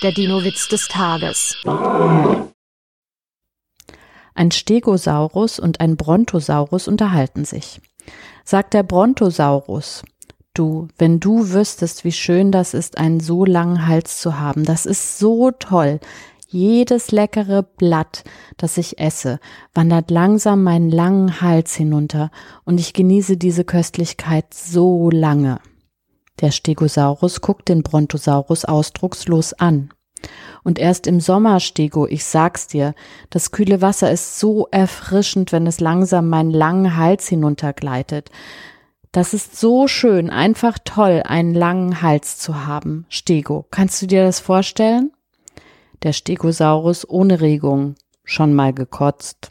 Der Dino-Witz des Tages. Ein Stegosaurus und ein Brontosaurus unterhalten sich. Sagt der Brontosaurus, du, wenn du wüsstest, wie schön das ist, einen so langen Hals zu haben, das ist so toll. Jedes leckere Blatt, das ich esse, wandert langsam meinen langen Hals hinunter, und ich genieße diese Köstlichkeit so lange. Der Stegosaurus guckt den Brontosaurus ausdruckslos an. Und erst im Sommer, Stego, ich sag's dir, das kühle Wasser ist so erfrischend, wenn es langsam meinen langen Hals hinuntergleitet. Das ist so schön, einfach toll, einen langen Hals zu haben. Stego, kannst du dir das vorstellen? Der Stegosaurus ohne Regung, schon mal gekotzt.